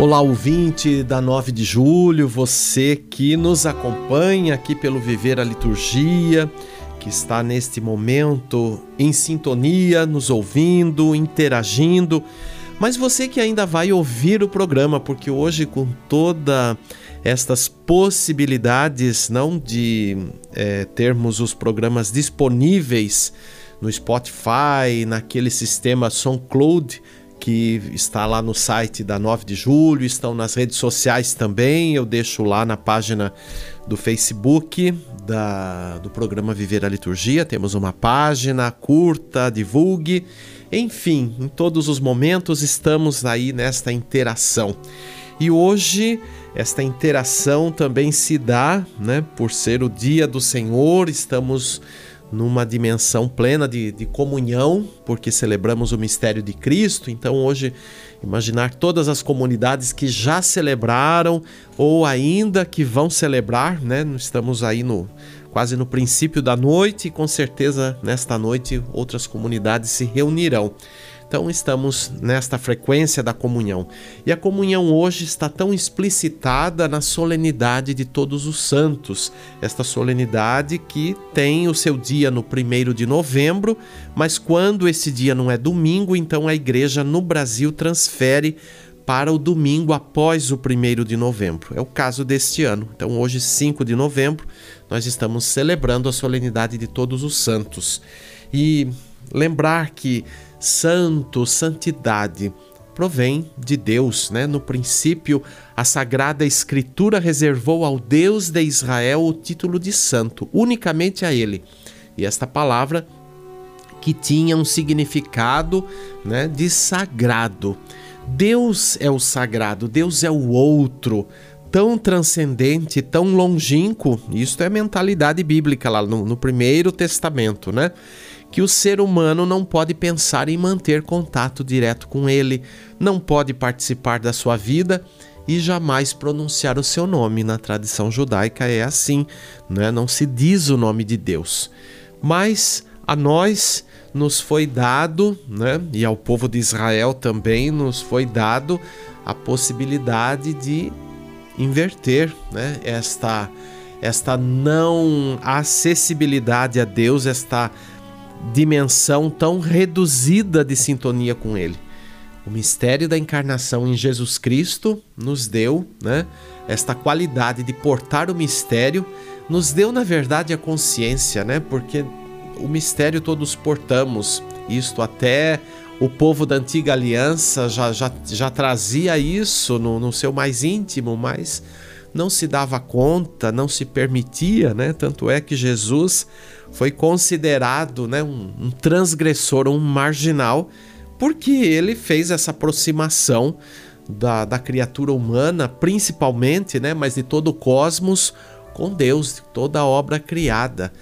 Olá, ouvinte da 9 de julho, você que nos acompanha aqui pelo Viver a Liturgia, que está neste momento em sintonia, nos ouvindo, interagindo, mas você que ainda vai ouvir o programa, porque hoje, com toda estas possibilidades, não de é, termos os programas disponíveis no Spotify, naquele sistema SoundCloud, que está lá no site da 9 de julho, estão nas redes sociais também. Eu deixo lá na página do Facebook da, do programa Viver a Liturgia. Temos uma página, curta, divulgue. Enfim, em todos os momentos estamos aí nesta interação. E hoje esta interação também se dá, né, por ser o dia do Senhor, estamos numa dimensão plena de, de, comunhão, porque celebramos o mistério de Cristo. Então, hoje, imaginar todas as comunidades que já celebraram ou ainda que vão celebrar, né? Estamos aí no quase no princípio da noite e com certeza nesta noite outras comunidades se reunirão. Então estamos nesta frequência da comunhão. E a comunhão hoje está tão explicitada na solenidade de todos os santos. Esta solenidade que tem o seu dia no primeiro de novembro, mas quando esse dia não é domingo, então a igreja no Brasil transfere para o domingo após o primeiro de novembro. É o caso deste ano. Então, hoje, 5 de novembro, nós estamos celebrando a solenidade de todos os santos. E lembrar que santo, santidade, provém de Deus, né? No princípio, a Sagrada Escritura reservou ao Deus de Israel o título de santo, unicamente a ele. E esta palavra que tinha um significado, né, de sagrado. Deus é o sagrado, Deus é o outro, tão transcendente, tão longínquo. Isto é mentalidade bíblica lá no, no Primeiro Testamento, né? Que o ser humano não pode pensar em manter contato direto com ele, não pode participar da sua vida e jamais pronunciar o seu nome. Na tradição judaica é assim, né? não se diz o nome de Deus. Mas a nós nos foi dado, né? e ao povo de Israel também nos foi dado a possibilidade de inverter né? esta, esta não acessibilidade a Deus, esta dimensão tão reduzida de sintonia com Ele. O mistério da encarnação em Jesus Cristo nos deu né, esta qualidade de portar o mistério, nos deu, na verdade, a consciência, né, porque o mistério todos portamos, isto até o povo da antiga aliança já, já, já trazia isso no, no seu mais íntimo, mas não se dava conta, não se permitia, né? Tanto é que Jesus foi considerado né, um, um transgressor, um marginal, porque ele fez essa aproximação da, da criatura humana, principalmente, né, mas de todo o cosmos, com Deus, de toda a obra criada.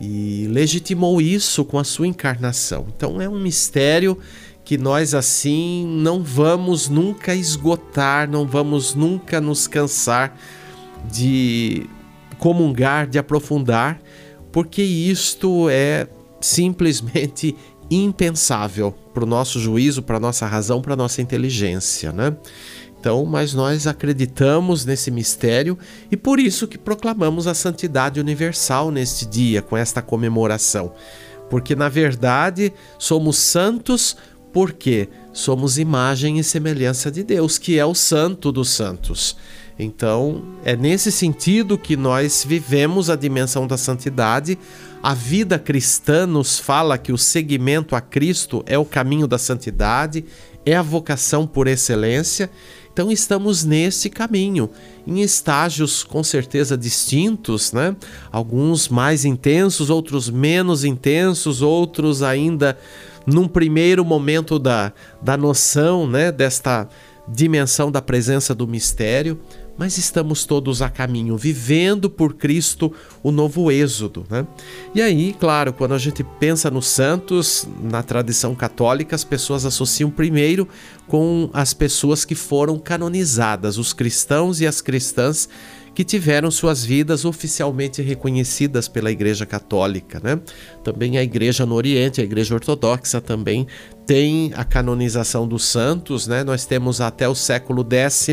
E legitimou isso com a sua encarnação. Então é um mistério que nós assim não vamos nunca esgotar, não vamos nunca nos cansar de comungar, de aprofundar, porque isto é simplesmente impensável para o nosso juízo, para a nossa razão, para a nossa inteligência, né? Então, mas nós acreditamos nesse mistério e por isso que proclamamos a santidade universal neste dia, com esta comemoração. Porque na verdade somos santos porque somos imagem e semelhança de Deus, que é o santo dos santos. Então, é nesse sentido que nós vivemos a dimensão da santidade. A vida cristã nos fala que o seguimento a Cristo é o caminho da santidade, é a vocação por excelência, Então estamos nesse caminho, em estágios com certeza distintos, né? Alguns mais intensos, outros menos intensos, outros ainda num primeiro momento da, da noção, né, desta dimensão da presença do mistério, mas estamos todos a caminho, vivendo por Cristo o novo êxodo. Né? E aí, claro, quando a gente pensa nos santos, na tradição católica, as pessoas associam primeiro com as pessoas que foram canonizadas, os cristãos e as cristãs que tiveram suas vidas oficialmente reconhecidas pela Igreja Católica. Né? Também a Igreja no Oriente, a Igreja Ortodoxa também tem a canonização dos santos. Né? Nós temos até o século X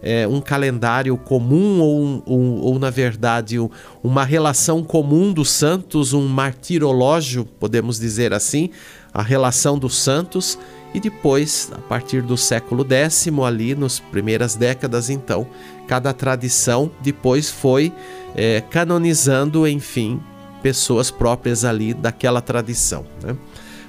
é, um calendário comum, ou, um, ou na verdade, uma relação comum dos santos, um martirológio, podemos dizer assim, a relação dos santos e depois, a partir do século X, ali, nas primeiras décadas, então, cada tradição depois foi é, canonizando, enfim, pessoas próprias ali daquela tradição. Né?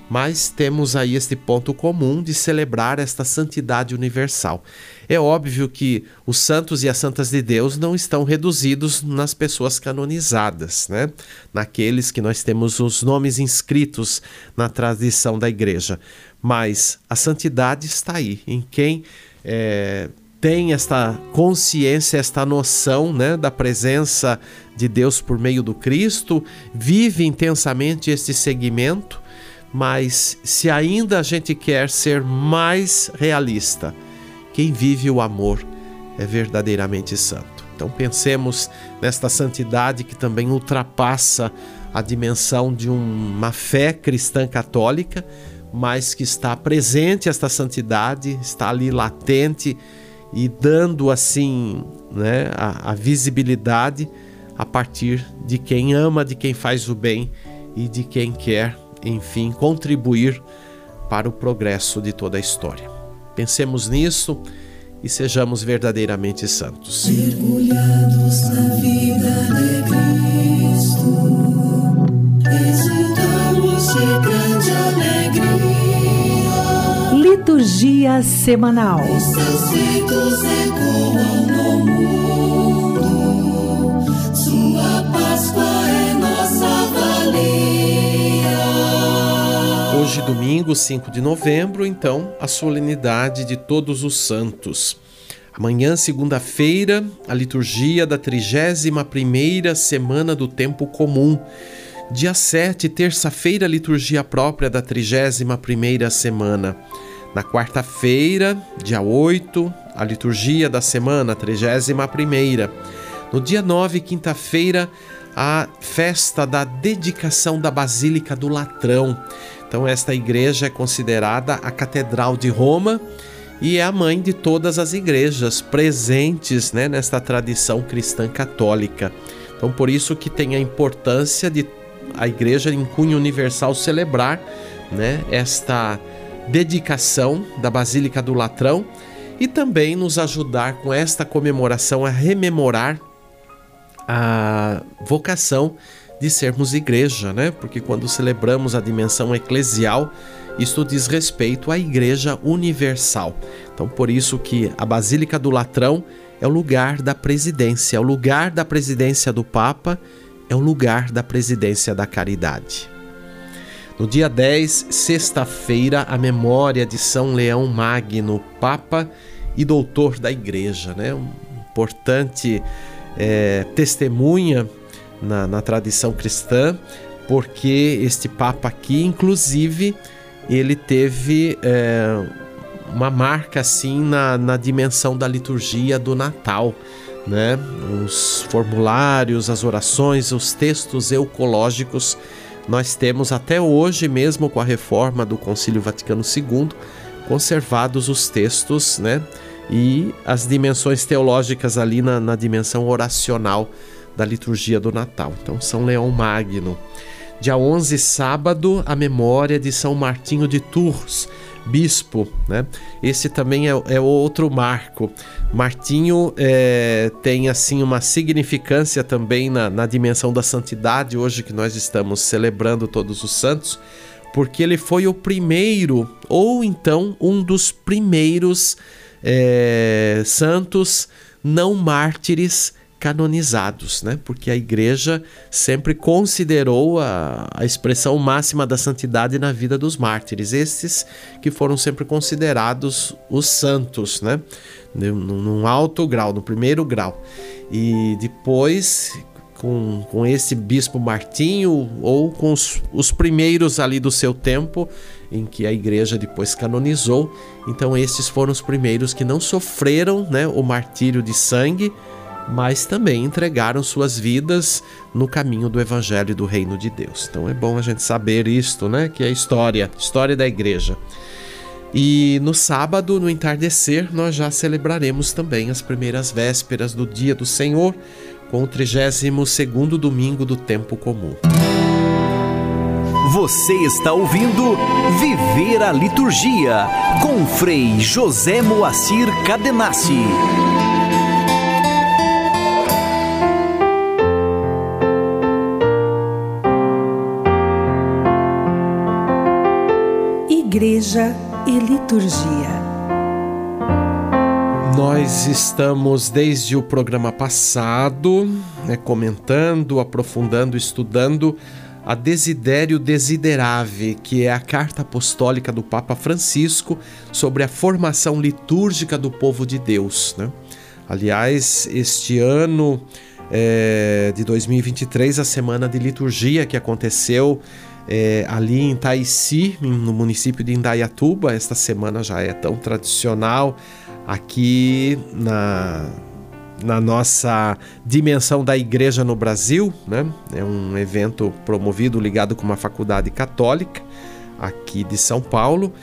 Mas temos aí este ponto comum de celebrar esta santidade universal. É óbvio que os santos e as santas de Deus não estão reduzidos nas pessoas canonizadas, né? naqueles que nós temos os nomes inscritos na tradição da igreja. Mas a santidade está aí, em quem é, tem esta consciência, esta noção né, da presença de Deus por meio do Cristo, vive intensamente este segmento, mas se ainda a gente quer ser mais realista, quem vive o amor é verdadeiramente santo. Então pensemos nesta santidade que também ultrapassa a dimensão de uma fé cristã católica, mas que está presente esta santidade, está ali latente e dando assim né, a, a visibilidade a partir de quem ama, de quem faz o bem e de quem quer, enfim, contribuir para o progresso de toda a história. Pensemos nisso e sejamos verdadeiramente santos. Mergulhados na vida de Cristo, Liturgia semanal. Os seus ecoam no mundo. Sua Páscoa é nossa valia. Hoje, domingo, 5 de novembro, então, a solenidade de Todos os Santos. Amanhã, segunda-feira, a liturgia da 31ª semana do tempo comum. Dia 7, terça-feira, liturgia própria da 31ª semana. Na quarta-feira, dia 8, a liturgia da semana, 31. No dia 9, quinta-feira, a festa da dedicação da Basílica do Latrão. Então, esta igreja é considerada a Catedral de Roma e é a mãe de todas as igrejas presentes né, nesta tradição cristã católica. Então, por isso que tem a importância de a igreja em cunho universal celebrar né, esta dedicação da Basílica do Latrão e também nos ajudar com esta comemoração a rememorar a vocação de sermos igreja, né? Porque quando celebramos a dimensão eclesial, isto diz respeito à igreja universal. Então, por isso que a Basílica do Latrão é o lugar da presidência, é o lugar da presidência do Papa, é o lugar da presidência da caridade. No dia 10, sexta-feira, a memória de São Leão Magno, Papa e doutor da Igreja, né? Um importante é, testemunha na, na tradição cristã, porque este Papa aqui, inclusive, ele teve é, uma marca assim na, na dimensão da liturgia do Natal. Né? Os formulários, as orações, os textos eucológicos nós temos até hoje, mesmo com a reforma do Concílio Vaticano II, conservados os textos, né? E as dimensões teológicas ali na, na dimensão oracional da liturgia do Natal. Então, São Leão Magno. Dia 11, sábado, a memória de São Martinho de Tours, bispo, né? Esse também é, é outro marco. Martinho é, tem assim uma significância também na, na dimensão da santidade hoje que nós estamos celebrando todos os santos, porque ele foi o primeiro ou então um dos primeiros é, santos não mártires canonizados, né? Porque a igreja sempre considerou a, a expressão máxima da santidade na vida dos mártires, esses que foram sempre considerados os santos, né? Num, alto grau, no primeiro grau. E depois, com, com esse bispo Martinho, ou com os, os primeiros ali do seu tempo, em que a igreja depois canonizou. Então, esses foram os primeiros que não sofreram né, o martírio de sangue, mas também entregaram suas vidas no caminho do evangelho e do reino de Deus. Então é bom a gente saber isto, né? Que é história, história da igreja. E no sábado, no entardecer, nós já celebraremos também as primeiras vésperas do dia do Senhor, com o 32 segundo domingo do tempo comum. Você está ouvindo Viver a Liturgia com Frei José Moacir Cadenassi. Igreja e Liturgia. Nós estamos desde o programa passado né, comentando, aprofundando, estudando a Desidério Desiderave, que é a carta apostólica do Papa Francisco sobre a formação litúrgica do povo de Deus. Né? Aliás, este ano é, de 2023, a semana de liturgia que aconteceu é, ali em Taici, no município de Indaiatuba. Esta semana já é tão tradicional aqui na, na nossa dimensão da igreja no Brasil. Né? É um evento promovido, ligado com uma faculdade católica aqui de São Paulo.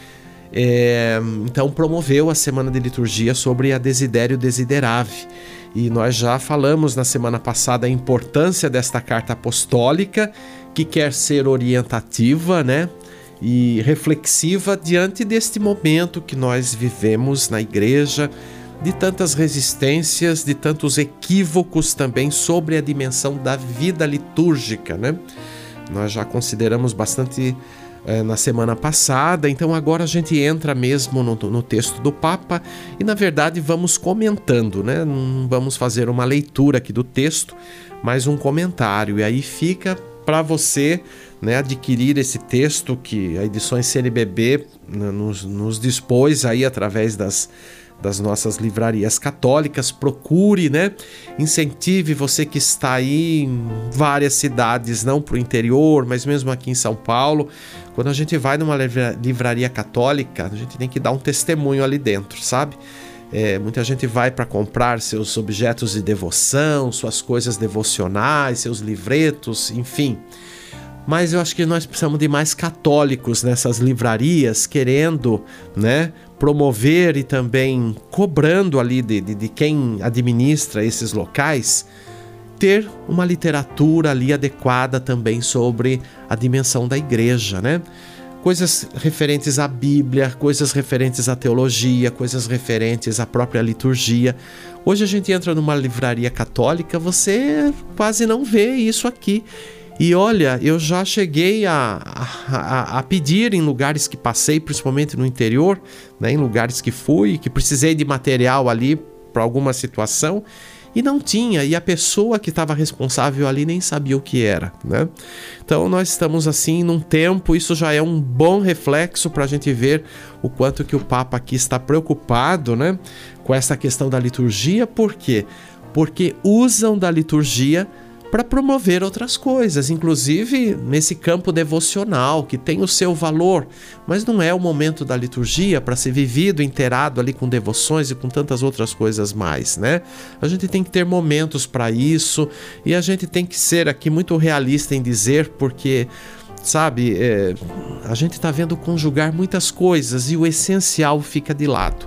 É, então promoveu a semana de liturgia sobre a Desidério Desiderave. E nós já falamos na semana passada a importância desta carta apostólica que quer ser orientativa, né? E reflexiva diante deste momento que nós vivemos na igreja, de tantas resistências, de tantos equívocos também sobre a dimensão da vida litúrgica, né? Nós já consideramos bastante é, na semana passada, então agora a gente entra mesmo no, no, texto do Papa e na verdade vamos comentando, né? Não vamos fazer uma leitura aqui do texto, mas um comentário, e aí fica para você né, adquirir esse texto que a Edições CNBB né, nos, nos dispôs aí através das, das nossas livrarias católicas, procure, né? Incentive você que está aí em várias cidades, não para o interior, mas mesmo aqui em São Paulo. Quando a gente vai numa livraria católica, a gente tem que dar um testemunho ali dentro, sabe? É, muita gente vai para comprar seus objetos de devoção, suas coisas devocionais, seus livretos, enfim. Mas eu acho que nós precisamos de mais católicos nessas livrarias, querendo né, promover e também cobrando ali de, de, de quem administra esses locais ter uma literatura ali adequada também sobre a dimensão da igreja, né? Coisas referentes à Bíblia, coisas referentes à teologia, coisas referentes à própria liturgia. Hoje a gente entra numa livraria católica, você quase não vê isso aqui. E olha, eu já cheguei a, a, a, pedir em lugares que passei, principalmente no interior, né, em lugares que fui, que precisei de material ali para alguma situação e não tinha, e a pessoa que estava responsável ali nem sabia o que era, né? Então nós estamos assim num tempo, isso já é um bom reflexo para a gente ver o quanto que o Papa aqui está preocupado, né? Com essa questão da liturgia, por quê? Porque usam da liturgia para promover outras coisas, inclusive nesse campo devocional que tem o seu valor, mas não é o momento da liturgia para ser vivido inteirado ali com devoções e com tantas outras coisas mais, né? A gente tem que ter momentos para isso e a gente tem que ser aqui muito realista em dizer porque sabe, é, a gente está vendo conjugar muitas coisas e o essencial fica de lado.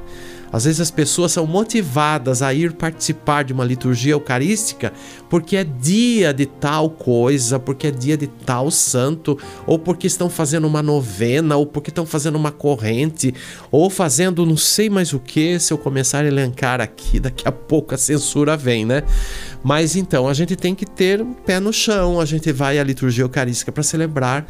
Às vezes as pessoas são motivadas a ir participar de uma liturgia eucarística porque é dia de tal coisa, porque é dia de tal santo, ou porque estão fazendo uma novena, ou porque estão fazendo uma corrente, ou fazendo não sei mais o que. Se eu começar a elencar aqui, daqui a pouco a censura vem, né? Mas então a gente tem que ter um pé no chão, a gente vai à liturgia eucarística para celebrar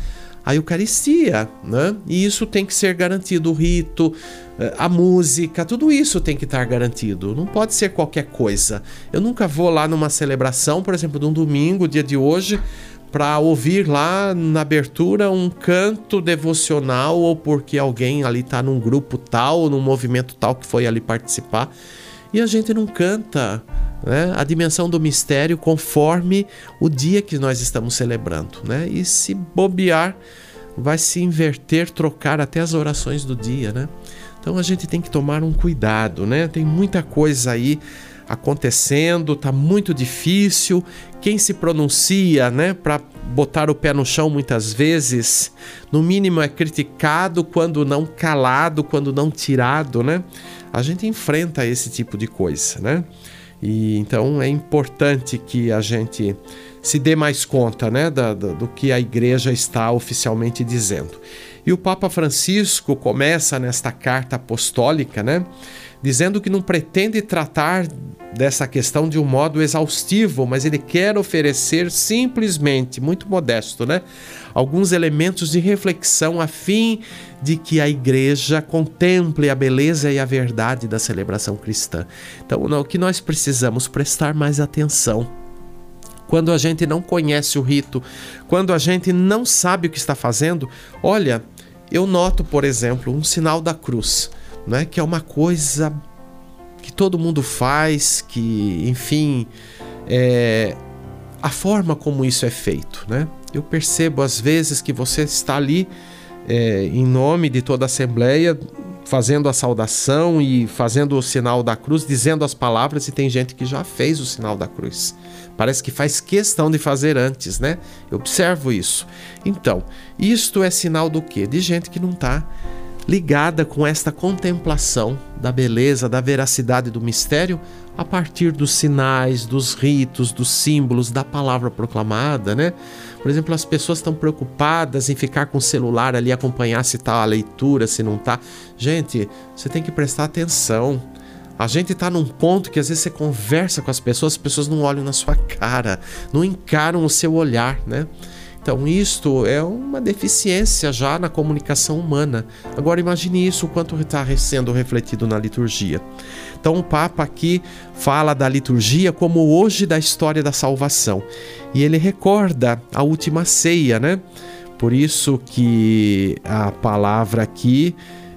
a Eucaristia, né? E isso tem que ser garantido, o rito, eh, a música, tudo isso tem que estar garantido. Não pode ser qualquer coisa. Eu nunca vou lá numa celebração, por exemplo, de um domingo, dia de hoje, para ouvir lá na abertura um canto devocional ou porque alguém ali está num grupo tal, num movimento tal que foi ali participar. E a gente não canta né, a dimensão do mistério conforme o dia que nós estamos celebrando. Né? E se bobear, vai se inverter, trocar até as orações do dia. Né? Então a gente tem que tomar um cuidado. Né? Tem muita coisa aí acontecendo, tá muito difícil. Quem se pronuncia, né, para botar o pé no chão muitas vezes, no mínimo é criticado quando não calado, quando não tirado, né? A gente enfrenta esse tipo de coisa, né? E então é importante que a gente se dê mais conta, né, do, do que a igreja está oficialmente dizendo. E o Papa Francisco começa nesta carta apostólica, né, dizendo que não pretende tratar dessa questão de um modo exaustivo, mas ele quer oferecer simplesmente, muito modesto, né, alguns elementos de reflexão a fim de que a igreja contemple a beleza e a verdade da celebração cristã. Então, o que nós precisamos prestar mais atenção quando a gente não conhece o rito, quando a gente não sabe o que está fazendo, olha, eu noto, por exemplo, um sinal da cruz né? Que é uma coisa que todo mundo faz, que, enfim, é, a forma como isso é feito, né? Eu percebo às vezes que você está ali é, em nome de toda a Assembleia, fazendo a saudação e fazendo o sinal da cruz, dizendo as palavras, e tem gente que já fez o sinal da cruz. Parece que faz questão de fazer antes, né? Eu observo isso. Então, isto é sinal do quê? De gente que não está ligada com esta contemplação da beleza, da veracidade do mistério a partir dos sinais, dos ritos, dos símbolos, da palavra proclamada, né? Por exemplo, as pessoas estão preocupadas em ficar com o celular ali acompanhar se está a leitura, se não está. Gente, você tem que prestar atenção. A gente está num ponto que às vezes você conversa com as pessoas, as pessoas não olham na sua cara, não encaram o seu olhar, né? Então, isto é uma deficiência já na comunicação humana. Agora, imagine isso, o quanto está sendo refletido na liturgia. Então, o Papa aqui fala da liturgia como hoje da história da salvação. E ele recorda a última ceia, né? Por isso que a palavra aqui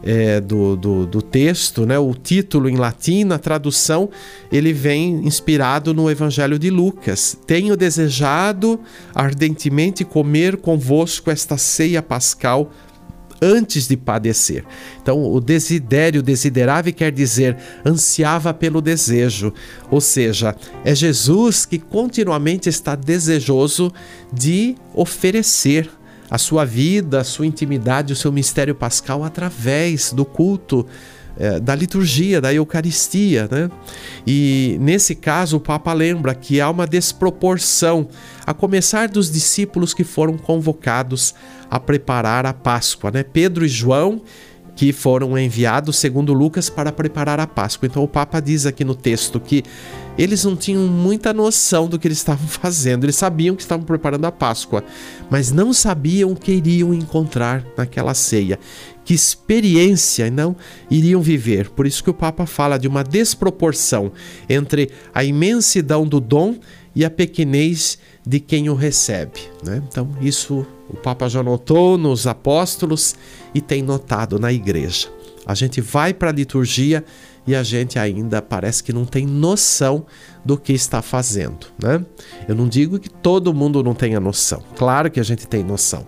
é, do, do, do, texto, né? o título em latim, a tradução, ele vem inspirado no Evangelho de Lucas. Tenho desejado ardentemente comer convosco esta ceia pascal antes de padecer. Então, o desidério, desiderave quer dizer ansiava pelo desejo, ou seja, é Jesus que continuamente está desejoso de oferecer a sua vida, a sua intimidade, o seu mistério pascal através do culto é, da liturgia, da Eucaristia. Né? E nesse caso, o Papa lembra que há uma desproporção, a começar dos discípulos que foram convocados a preparar a Páscoa. Né? Pedro e João que foram enviados, segundo Lucas, para preparar a Páscoa. Então o Papa diz aqui no texto que eles não tinham muita noção do que eles estavam fazendo. Eles sabiam que estavam preparando a Páscoa, mas não sabiam o que iriam encontrar naquela ceia. Que experiência não iriam viver. Por isso que o Papa fala de uma desproporção entre a imensidão do dom e a pequenez de quem o recebe. Né? Então, isso o Papa já notou nos apóstolos e tem notado na igreja. A gente vai para a liturgia e a gente ainda parece que não tem noção do que está fazendo. Né? Eu não digo que todo mundo não tenha noção, claro que a gente tem noção,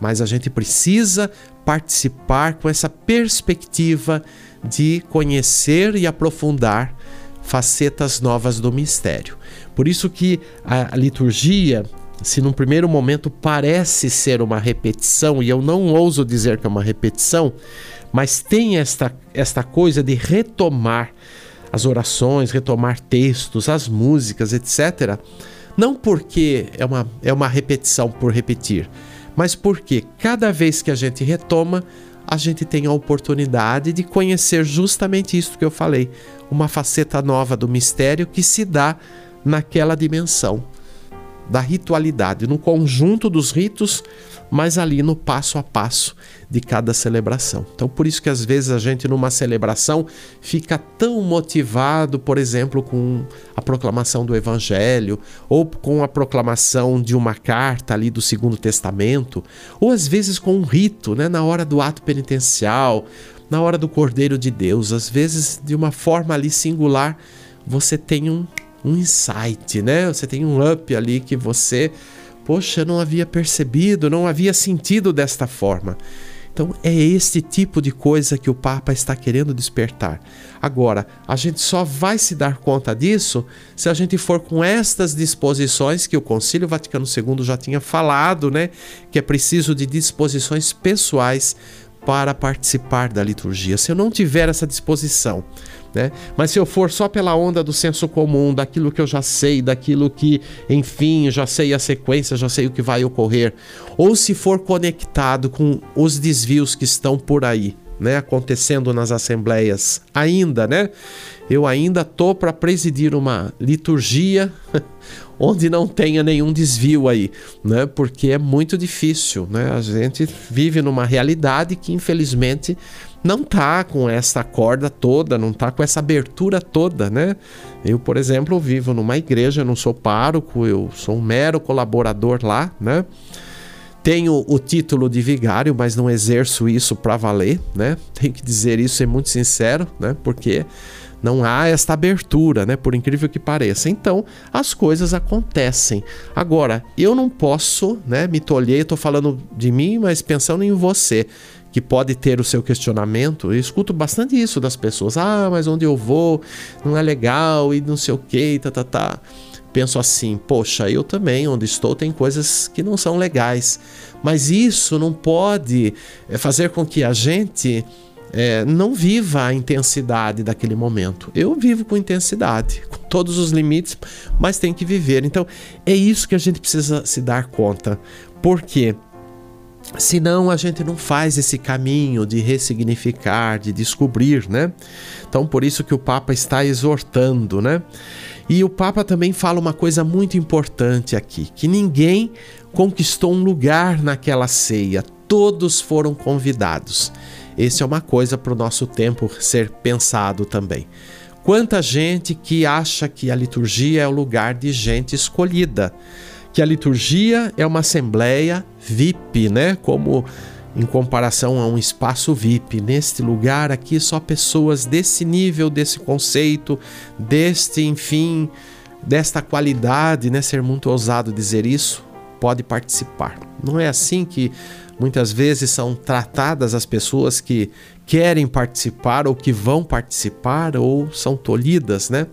mas a gente precisa participar com essa perspectiva de conhecer e aprofundar facetas novas do mistério. Por isso que a liturgia, se num primeiro momento parece ser uma repetição, e eu não ouso dizer que é uma repetição, mas tem esta, esta coisa de retomar as orações, retomar textos, as músicas, etc. Não porque é uma, é uma repetição por repetir, mas porque cada vez que a gente retoma, a gente tem a oportunidade de conhecer justamente isso que eu falei, uma faceta nova do mistério que se dá naquela dimensão. da ritualidade, no conjunto dos ritos, mas ali no passo a passo de cada celebração. Então, por isso que às vezes a gente numa celebração fica tão motivado, por exemplo, com a proclamação do evangelho ou com a proclamação de uma carta ali do Segundo Testamento, ou às vezes com um rito, né, na hora do ato penitencial, na hora do Cordeiro de Deus, às vezes de uma forma ali singular, você tem um um insight, né? Você tem um up ali que você, poxa, não havia percebido, não havia sentido desta forma. Então é este tipo de coisa que o Papa está querendo despertar. Agora, a gente só vai se dar conta disso se a gente for com estas disposições que o Concílio Vaticano II já tinha falado, né? Que é preciso de disposições pessoais para participar da liturgia. Se eu não tiver essa disposição, né? Mas se eu for só pela onda do senso comum, daquilo que eu já sei, daquilo que, enfim, já sei a sequência, já sei o que vai ocorrer, ou se for conectado com os desvios que estão por aí, né, acontecendo nas assembleias, ainda, né? Eu ainda tô para presidir uma liturgia onde não tenha nenhum desvio aí, né? Porque é muito difícil, né? A gente vive numa realidade que infelizmente não tá com essa corda toda, não tá com essa abertura toda, né? Eu, por exemplo, vivo numa igreja, não sou pároco, eu sou um mero colaborador lá, né? Tenho o título de vigário, mas não exerço isso para valer, né? Tenho que dizer isso, ser muito sincero, né? Porque não há esta abertura, né? Por incrível que pareça. Então, as coisas acontecem. Agora, eu não posso, né? Me tolher, estou falando de mim, mas pensando em você que pode ter o seu questionamento. Eu escuto bastante isso das pessoas. Ah, mas onde eu vou não é legal e não sei o que, tá, tá, tá. Penso assim, poxa, eu também, onde estou, tem coisas que não são legais. Mas isso não pode eh, fazer com que a gente é, não viva a intensidade daquele momento. Eu vivo com intensidade, com todos os limites, mas tem que viver. Então é isso que a gente precisa se dar conta. Por quê? Senão a gente não faz esse caminho de ressignificar, de descobrir, né? Então por isso que o Papa está exortando, né? E o Papa também fala uma coisa muito importante aqui, que ninguém conquistou um lugar naquela ceia, todos foram convidados. Esse é uma coisa para o nosso tempo ser pensado também. Quanta gente que acha que a liturgia é o lugar de gente escolhida que a liturgia é uma assembleia VIP, né? Como em comparação a um espaço VIP. Neste lugar aqui, só pessoas desse nível, desse conceito, deste, enfim, desta qualidade, né? Ser muito ousado dizer isso, pode participar. Não é assim que muitas vezes são tratadas as pessoas que querem participar ou que vão participar ou são tolhidas, né?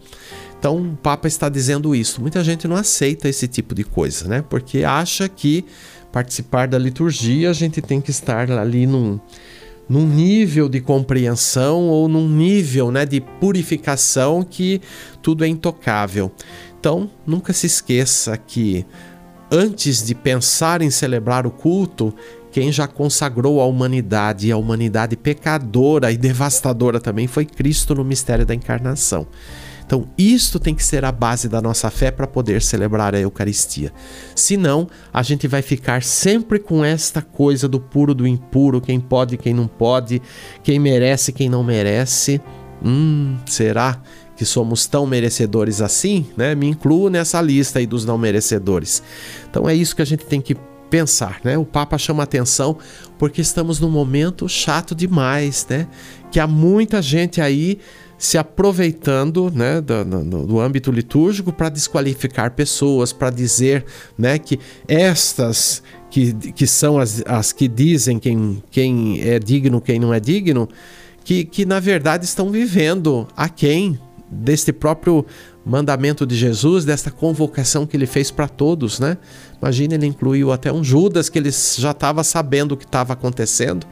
Então o Papa está dizendo isso. Muita gente não aceita esse tipo de coisa, né? Porque acha que participar da liturgia a gente tem que estar ali num, num nível de compreensão ou num nível né, de purificação que tudo é intocável. Então nunca se esqueça que antes de pensar em celebrar o culto, quem já consagrou a humanidade e a humanidade pecadora e devastadora também foi Cristo no mistério da encarnação. Então, isto tem que ser a base da nossa fé para poder celebrar a Eucaristia. Senão, a gente vai ficar sempre com esta coisa do puro, do impuro, quem pode, quem não pode, quem merece, quem não merece. Hum, será que somos tão merecedores assim? Né? Me incluo nessa lista aí dos não merecedores. Então, é isso que a gente tem que pensar, né? O Papa chama atenção porque estamos num momento chato demais, né? Que há muita gente aí se aproveitando né, do, do, do âmbito litúrgico para desqualificar pessoas, para dizer né, que estas que, que são as, as que dizem quem, quem é digno, quem não é digno, que, que na verdade estão vivendo a quem deste próprio mandamento de Jesus, desta convocação que ele fez para todos, né? Imagina, ele incluiu até um Judas que ele já estava sabendo o que estava acontecendo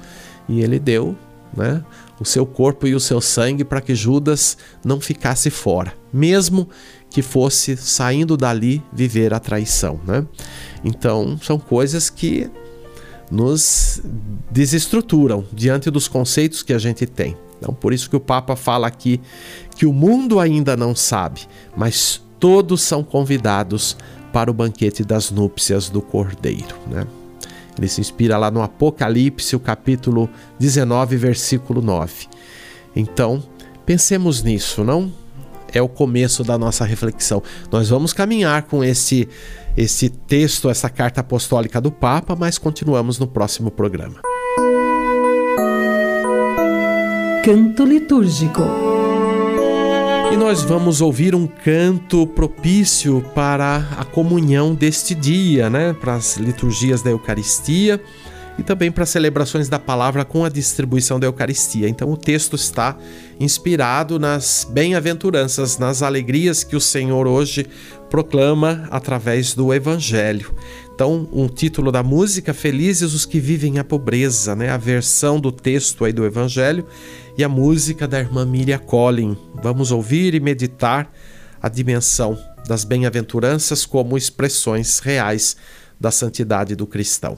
e ele deu, né? O seu corpo e o seu sangue para que Judas não ficasse fora, mesmo que fosse saindo dali viver a traição. Né? Então, são coisas que nos desestruturam diante dos conceitos que a gente tem. Então, por isso que o Papa fala aqui que o mundo ainda não sabe, mas todos são convidados para o banquete das núpcias do Cordeiro. Né? Ele se inspira lá no Apocalipse, o capítulo 19, versículo 9. Então, pensemos nisso, não? É o começo da nossa reflexão. Nós vamos caminhar com esse esse texto, essa carta apostólica do Papa, mas continuamos no próximo programa. Canto litúrgico. E nós vamos ouvir um canto propício para a comunhão deste dia, né? Para as liturgias da Eucaristia e também para celebrações da palavra com a distribuição da Eucaristia. Então o texto está inspirado nas bem-aventuranças, nas alegrias que o Senhor hoje proclama através do Evangelho. Então, um título da música, Felizes os que vivem a pobreza, né? A versão do texto aí do Evangelho e a música da irmã Miriam Collin. Vamos ouvir e meditar a dimensão das bem-aventuranças como expressões reais da santidade do cristão.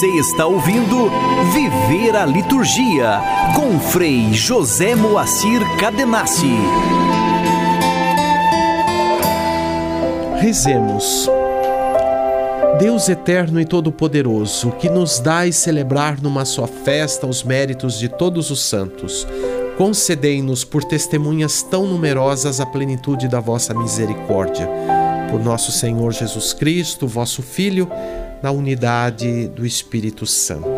Você está ouvindo Viver a Liturgia com Frei José Moacir Cadenassi. Rezemos. Deus eterno e todo-poderoso, que nos dais celebrar numa só festa os méritos de todos os santos, concedei-nos por testemunhas tão numerosas a plenitude da vossa misericórdia. Por nosso Senhor Jesus Cristo, vosso Filho, na unidade do Espírito Santo.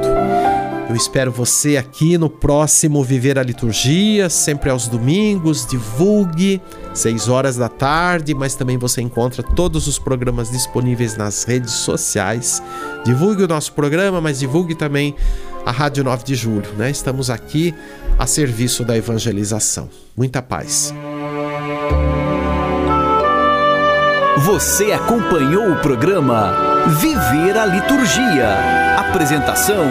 Eu espero você aqui no próximo Viver a Liturgia, sempre aos domingos. Divulgue, 6 horas da tarde, mas também você encontra todos os programas disponíveis nas redes sociais. Divulgue o nosso programa, mas divulgue também a Rádio 9 de Julho, né? Estamos aqui a serviço da evangelização. Muita paz. Você acompanhou o programa Viver a Liturgia. Apresentação: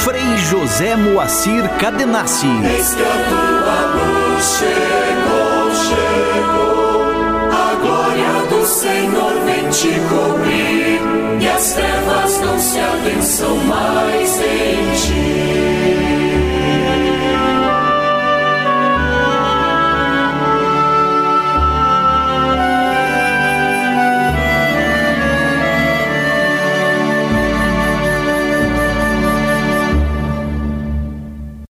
Frei José Moacir Cadenassi. Eis que a tua luz chegou, chegou. A glória do Senhor vem te cobrir. E as trevas não se adensam mais em